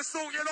Episode